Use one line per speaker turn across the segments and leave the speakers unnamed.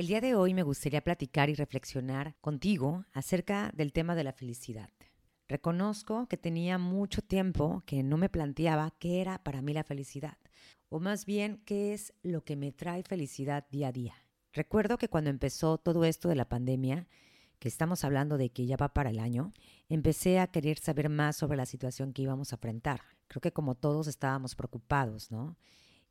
El día de hoy me gustaría platicar y reflexionar contigo acerca del tema de la felicidad. Reconozco que tenía mucho tiempo que no me planteaba qué era para mí la felicidad, o más bien qué es lo que me trae felicidad día a día. Recuerdo que cuando empezó todo esto de la pandemia, que estamos hablando de que ya va para el año, empecé a querer saber más sobre la situación que íbamos a enfrentar. Creo que como todos estábamos preocupados, ¿no?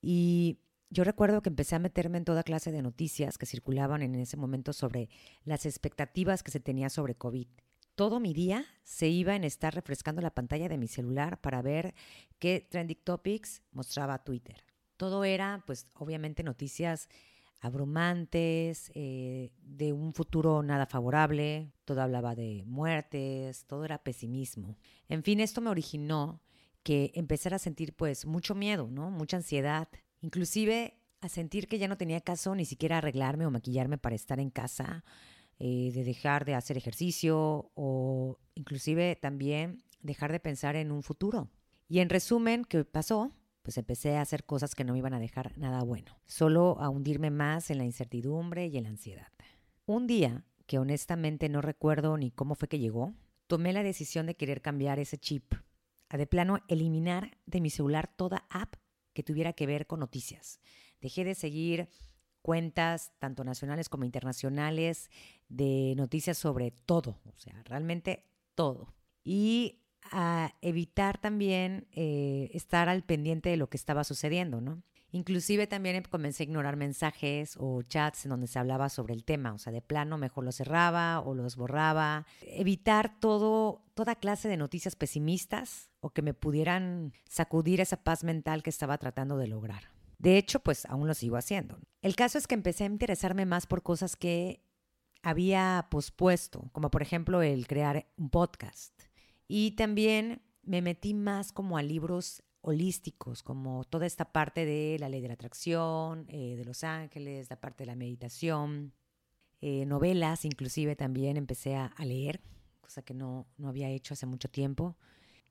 Y yo recuerdo que empecé a meterme en toda clase de noticias que circulaban en ese momento sobre las expectativas que se tenía sobre COVID. Todo mi día se iba en estar refrescando la pantalla de mi celular para ver qué trending topics mostraba Twitter. Todo era, pues, obviamente noticias abrumantes, eh, de un futuro nada favorable, todo hablaba de muertes, todo era pesimismo. En fin, esto me originó que empezara a sentir pues mucho miedo, ¿no? Mucha ansiedad, inclusive a sentir que ya no tenía caso ni siquiera arreglarme o maquillarme para estar en casa, eh, de dejar de hacer ejercicio o inclusive también dejar de pensar en un futuro. Y en resumen, ¿qué pasó? Pues empecé a hacer cosas que no me iban a dejar nada bueno, solo a hundirme más en la incertidumbre y en la ansiedad. Un día, que honestamente no recuerdo ni cómo fue que llegó, tomé la decisión de querer cambiar ese chip, a de plano eliminar de mi celular toda app que tuviera que ver con noticias. Dejé de seguir cuentas, tanto nacionales como internacionales, de noticias sobre todo, o sea, realmente todo. Y a evitar también eh, estar al pendiente de lo que estaba sucediendo, ¿no? Inclusive también comencé a ignorar mensajes o chats en donde se hablaba sobre el tema, o sea, de plano mejor los cerraba o los borraba. Evitar todo, toda clase de noticias pesimistas o que me pudieran sacudir esa paz mental que estaba tratando de lograr. De hecho, pues aún lo sigo haciendo. El caso es que empecé a interesarme más por cosas que había pospuesto, como por ejemplo el crear un podcast. Y también me metí más como a libros holísticos, como toda esta parte de la ley de la atracción, eh, de los ángeles, la parte de la meditación, eh, novelas, inclusive también empecé a, a, leer, cosa que no, no había hecho hace mucho tiempo.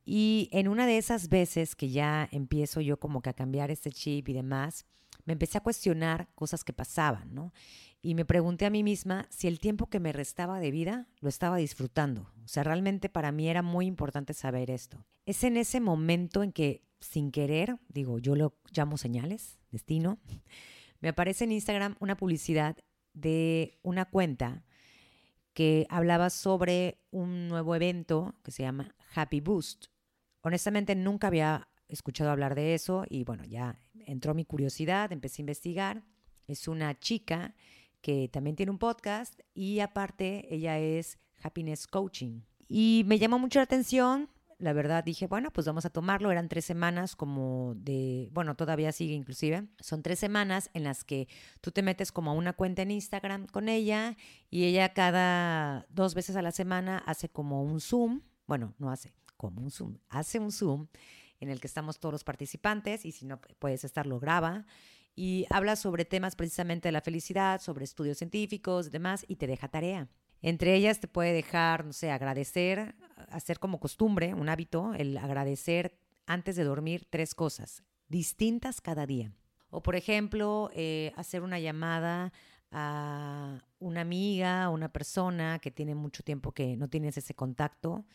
Y en una de esas veces que ya empiezo yo como que a cambiar este chip y demás, me empecé a cuestionar cosas que pasaban, ¿no? Y me pregunté a mí misma si el tiempo que me restaba de vida lo estaba disfrutando. O sea, realmente para mí era muy importante saber esto. Es en ese momento en que sin querer, digo, yo lo llamo señales, destino, me aparece en Instagram una publicidad de una cuenta que hablaba sobre un nuevo evento que se llama Happy Boost. Honestamente nunca había escuchado hablar de eso y bueno, ya entró mi curiosidad, empecé a investigar. Es una chica que también tiene un podcast y aparte ella es Happiness Coaching. Y me llamó mucho la atención la verdad dije, bueno, pues vamos a tomarlo. Eran tres semanas como de, bueno, todavía sigue inclusive. Son tres semanas en las que tú te metes como a una cuenta en Instagram con ella y ella cada dos veces a la semana hace como un Zoom. Bueno, no hace como un Zoom, hace un Zoom en el que estamos todos los participantes y si no puedes estar, lo graba y habla sobre temas precisamente de la felicidad, sobre estudios científicos demás y te deja tarea. Entre ellas te puede dejar, no sé, agradecer, hacer como costumbre, un hábito, el agradecer antes de dormir tres cosas, distintas cada día. O por ejemplo, eh, hacer una llamada a una amiga, a una persona que tiene mucho tiempo que no tienes ese contacto.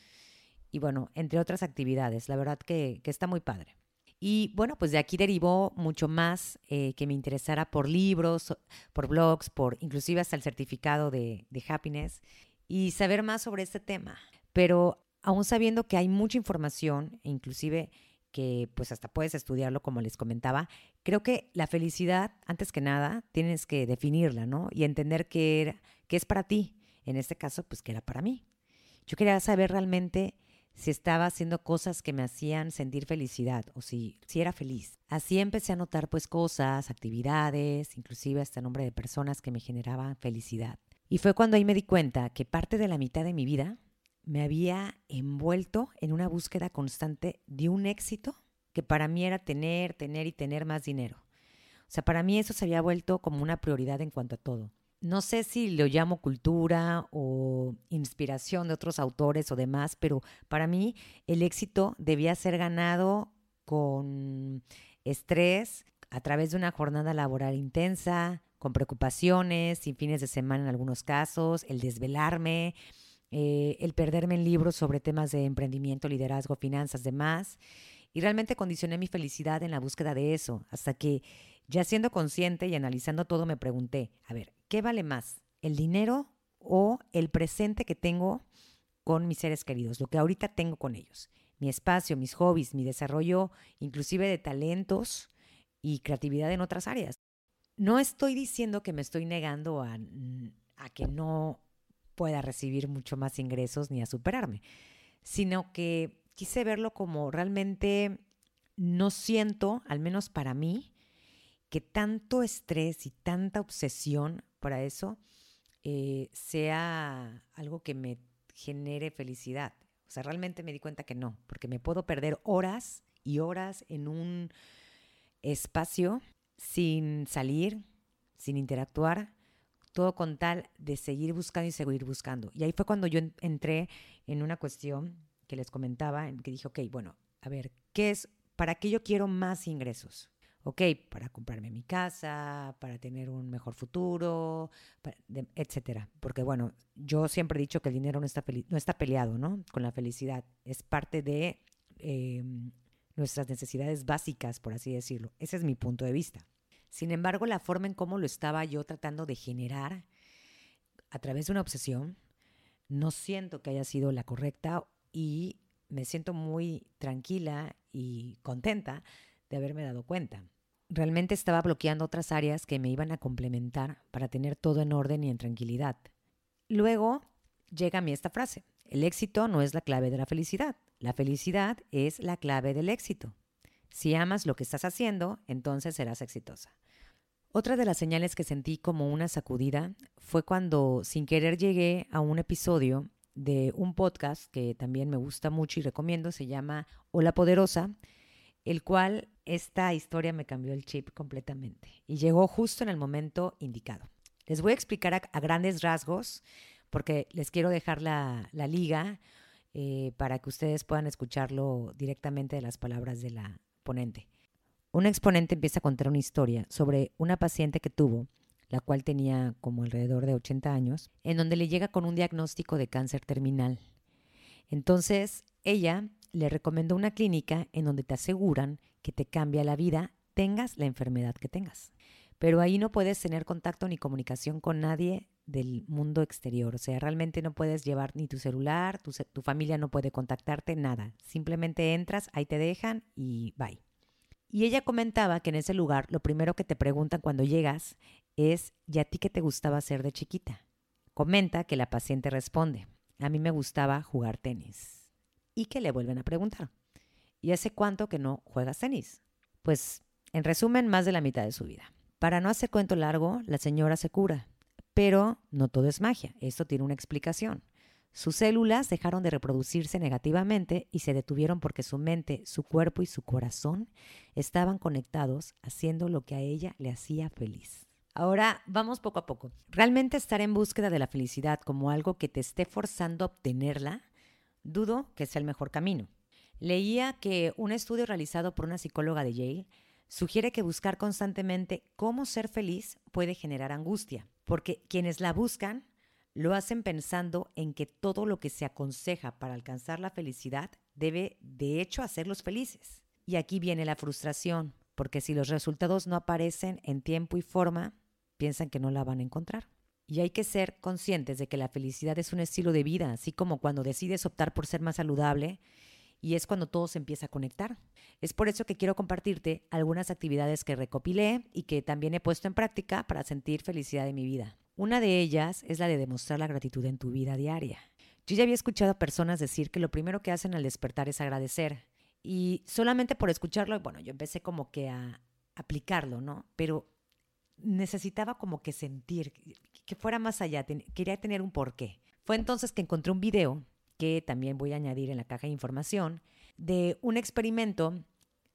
Y bueno, entre otras actividades, la verdad que, que está muy padre. Y bueno, pues de aquí derivó mucho más eh, que me interesara por libros, por blogs, por inclusive hasta el certificado de, de happiness y saber más sobre este tema. Pero aún sabiendo que hay mucha información e inclusive que pues hasta puedes estudiarlo como les comentaba, creo que la felicidad, antes que nada, tienes que definirla, ¿no? Y entender qué, era, qué es para ti. En este caso, pues que era para mí. Yo quería saber realmente si estaba haciendo cosas que me hacían sentir felicidad o si, si era feliz. Así empecé a notar pues cosas, actividades, inclusive hasta nombre de personas que me generaban felicidad. Y fue cuando ahí me di cuenta que parte de la mitad de mi vida me había envuelto en una búsqueda constante de un éxito que para mí era tener, tener y tener más dinero. O sea, para mí eso se había vuelto como una prioridad en cuanto a todo no sé si lo llamo cultura o inspiración de otros autores o demás, pero para mí el éxito debía ser ganado con estrés, a través de una jornada laboral intensa, con preocupaciones, sin fines de semana en algunos casos, el desvelarme, eh, el perderme en libros sobre temas de emprendimiento, liderazgo, finanzas, demás. Y realmente condicioné mi felicidad en la búsqueda de eso, hasta que ya siendo consciente y analizando todo me pregunté, a ver, ¿qué vale más? ¿El dinero o el presente que tengo con mis seres queridos? Lo que ahorita tengo con ellos. Mi espacio, mis hobbies, mi desarrollo, inclusive de talentos y creatividad en otras áreas. No estoy diciendo que me estoy negando a, a que no pueda recibir mucho más ingresos ni a superarme, sino que quise verlo como realmente no siento, al menos para mí, que tanto estrés y tanta obsesión para eso eh, sea algo que me genere felicidad. O sea, realmente me di cuenta que no, porque me puedo perder horas y horas en un espacio sin salir, sin interactuar, todo con tal de seguir buscando y seguir buscando. Y ahí fue cuando yo entré en una cuestión que les comentaba, en que dije, ok, bueno, a ver, ¿qué es? ¿Para qué yo quiero más ingresos? Ok, para comprarme mi casa, para tener un mejor futuro, etcétera. Porque bueno, yo siempre he dicho que el dinero no está, no está peleado, ¿no? Con la felicidad. Es parte de em, nuestras necesidades básicas, por así decirlo. Ese es mi punto de vista. Sin embargo, la forma en cómo lo estaba yo tratando de generar a través de una obsesión, no siento que haya sido la correcta y me siento muy tranquila y contenta de haberme dado cuenta realmente estaba bloqueando otras áreas que me iban a complementar para tener todo en orden y en tranquilidad. Luego llega a mí esta frase, el éxito no es la clave de la felicidad, la felicidad es la clave del éxito. Si amas lo que estás haciendo, entonces serás exitosa. Otra de las señales que sentí como una sacudida fue cuando sin querer llegué a un episodio de un podcast que también me gusta mucho y recomiendo, se llama Hola Poderosa, el cual esta historia me cambió el chip completamente y llegó justo en el momento indicado. Les voy a explicar a, grandes rasgos porque les quiero dejar la, liga eh, para que ustedes puedan escucharlo directamente de las palabras de la ponente. Un exponente empieza a contar una historia sobre una paciente que tuvo, la cual tenía como alrededor de 80 años, en donde le llega con un diagnóstico de cáncer terminal. Entonces, ella le recomendó una clínica en donde te aseguran que te cambia la vida, tengas la enfermedad que tengas. Pero ahí no puedes tener contacto ni comunicación con nadie del mundo exterior. O sea, realmente no puedes llevar ni tu celular, tu, tu familia no puede contactarte, nada. Simplemente entras, ahí te dejan y bye. Y ella comentaba que en ese lugar lo primero que te preguntan cuando llegas es, ¿y a ti qué te gustaba hacer de chiquita? Comenta que la paciente responde, a mí me gustaba jugar tenis y que le vuelven a preguntar. ¿Y hace cuánto que no juegas tenis? Pues, en resumen, más de la mitad de su vida. Para no hacer cuento largo, la señora se cura. Pero no todo es magia, esto tiene una explicación. Sus células dejaron de reproducirse negativamente y se detuvieron porque su mente, su cuerpo y su corazón estaban conectados haciendo lo que a ella le hacía feliz. Ahora vamos poco a poco. Realmente estar en búsqueda de la felicidad como algo que te esté forzando a obtenerla dudo que sea el mejor camino. Leía que un estudio realizado por una psicóloga de Yale sugiere que buscar constantemente cómo ser feliz puede generar angustia, porque quienes la buscan lo hacen pensando en que todo lo que se aconseja para alcanzar la felicidad debe de hecho hacerlos felices. Y aquí viene la frustración, porque si los resultados no aparecen en tiempo y forma, piensan que no la van a encontrar. Y hay que ser conscientes de que la felicidad es un estilo de vida, así como cuando decides optar por ser más saludable y es cuando todo se empieza a conectar. Es por eso que quiero compartirte algunas actividades que recopilé y que también he puesto en práctica para sentir felicidad en mi vida. Una de ellas es la de demostrar la gratitud en tu vida diaria. Yo ya había escuchado a personas decir que lo primero que hacen al despertar es agradecer. Y solamente por escucharlo, bueno, yo empecé como que a aplicarlo, ¿no? Pero necesitaba como que sentir, que fuera más allá, quería tener un porqué. Fue entonces que encontré un video, que también voy a añadir en la caja de información, de un experimento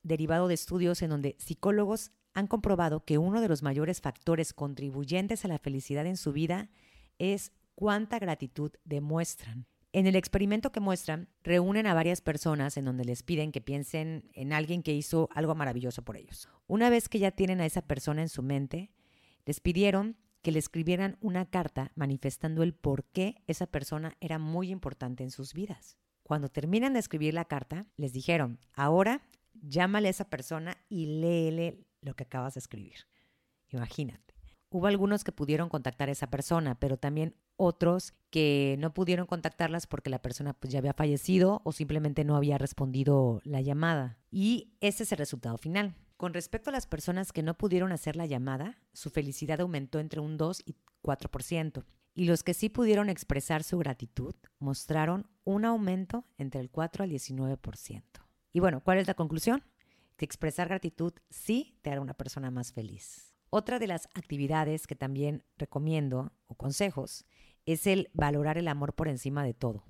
derivado de estudios en donde psicólogos han comprobado que uno de los mayores factores contribuyentes a la felicidad en su vida es cuánta gratitud demuestran. En el experimento que muestran, reúnen a varias personas en donde les piden que piensen en alguien que hizo algo maravilloso por ellos. Una vez que ya tienen a esa persona en su mente, les pidieron que le escribieran una carta manifestando el por qué esa persona era muy importante en sus vidas. Cuando terminan de escribir la carta, les dijeron, ahora llámale a esa persona y léele lo que acabas de escribir. Imagínate. Hubo algunos que pudieron contactar a esa persona, pero también otros que no pudieron contactarlas porque la persona pues, ya había fallecido o simplemente no había respondido la llamada. Y ese es el resultado final. Con respecto a las personas que no pudieron hacer la llamada, su felicidad aumentó entre un 2 y 4%. Y los que sí pudieron expresar su gratitud mostraron un aumento entre el 4 al 19%. Y bueno, ¿cuál es la conclusión? Que expresar gratitud sí te hará una persona más feliz. Otra de las actividades que también recomiendo o consejos es el valorar el amor por encima de todo.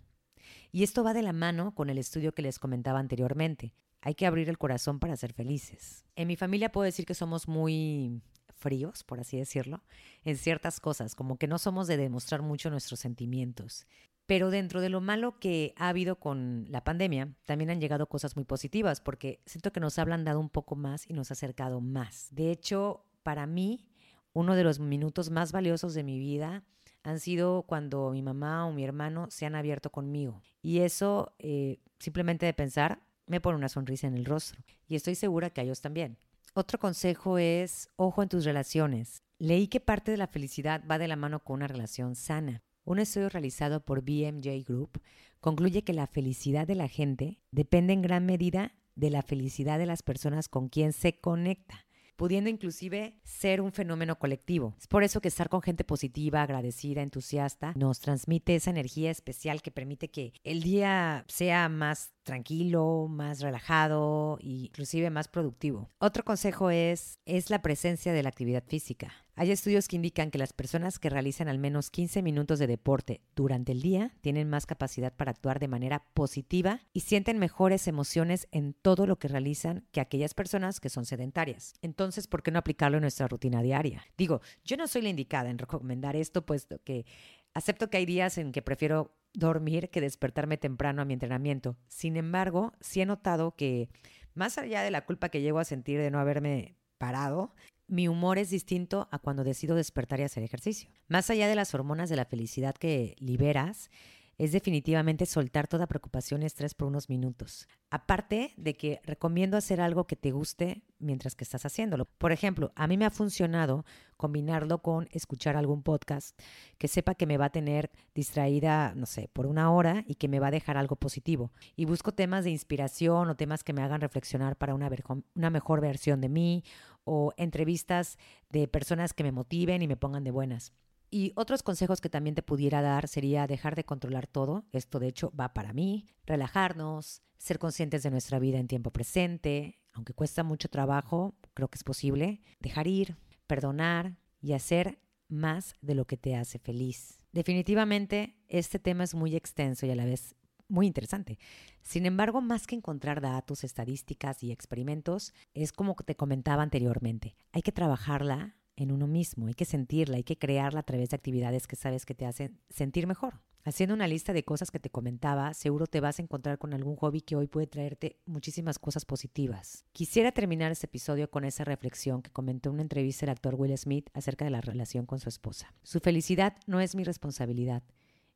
Y esto va de la mano con el estudio que les comentaba anteriormente. Hay que abrir el corazón para ser felices. En mi familia puedo decir que somos muy fríos, por así decirlo, en ciertas cosas, como que no somos de demostrar mucho nuestros sentimientos. Pero dentro de lo malo que ha habido con la pandemia, también han llegado cosas muy positivas, porque siento que nos ha ablandado un poco más y nos ha acercado más. De hecho, para mí, uno de los minutos más valiosos de mi vida han sido cuando mi mamá o mi hermano se han abierto conmigo. Y eso, eh, simplemente de pensar, me pone una sonrisa en el rostro. Y estoy segura que a ellos también. Otro consejo es, ojo en tus relaciones. Leí que parte de la felicidad va de la mano con una relación sana. Un estudio realizado por BMJ Group concluye que la felicidad de la gente depende en gran medida de la felicidad de las personas con quien se conecta pudiendo inclusive ser un fenómeno colectivo. Es por eso que estar con gente positiva, agradecida, entusiasta, nos transmite esa energía especial que permite que el día sea más tranquilo, más relajado e inclusive más productivo. Otro consejo es, es la presencia de la actividad física. Hay estudios que indican que las personas que realizan al menos 15 minutos de deporte durante el día tienen más capacidad para actuar de manera positiva y sienten mejores emociones en todo lo que realizan que aquellas personas que son sedentarias. Entonces, ¿por qué no aplicarlo en nuestra rutina diaria? Digo, yo no soy la indicada en recomendar esto, puesto que acepto que hay días en que prefiero dormir que despertarme temprano a mi entrenamiento. Sin embargo, sí he notado que más allá de la culpa que llego a sentir de no haberme parado, mi humor es distinto a cuando decido despertar y hacer ejercicio. Más allá de las hormonas de la felicidad que liberas, es definitivamente soltar toda preocupación y estrés por unos minutos. Aparte de que recomiendo hacer algo que te guste mientras que estás haciéndolo. Por ejemplo, a mí me ha funcionado combinarlo con escuchar algún podcast que sepa que me va a tener distraída, no sé, por una hora y que me va a dejar algo positivo. Y busco temas de inspiración o temas que me hagan reflexionar para una, una mejor versión de mí o entrevistas de personas que me motiven y me pongan de buenas. Y otros consejos que también te pudiera dar sería dejar de controlar todo. Esto de hecho va para mí. Relajarnos, ser conscientes de nuestra vida en tiempo presente. Aunque cuesta mucho trabajo, creo que es posible. Dejar ir, perdonar y hacer más de lo que te hace feliz. Definitivamente, este tema es muy extenso y a la vez muy interesante. Sin embargo, más que encontrar datos, estadísticas y experimentos, es como te comentaba anteriormente. Hay que trabajarla en uno mismo, hay que sentirla, hay que crearla a través de actividades que sabes que te hacen sentir mejor. Haciendo una lista de cosas que te comentaba, seguro te vas a encontrar con algún hobby que hoy puede traerte muchísimas cosas positivas. Quisiera terminar este episodio con esa reflexión que comentó en una entrevista el actor Will Smith acerca de la relación con su esposa. Su felicidad no es mi responsabilidad.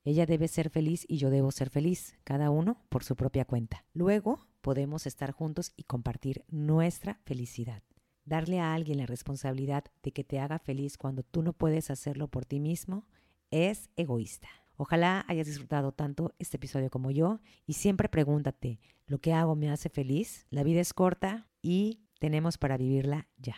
Ella debe ser feliz y yo debo ser feliz, cada uno por su propia cuenta. Luego podemos estar juntos y compartir nuestra felicidad. Darle a alguien la responsabilidad de que te haga feliz cuando tú no puedes hacerlo por ti mismo es egoísta. Ojalá hayas disfrutado tanto este episodio como yo y siempre pregúntate, ¿lo que hago me hace feliz? La vida es corta y tenemos para vivirla ya.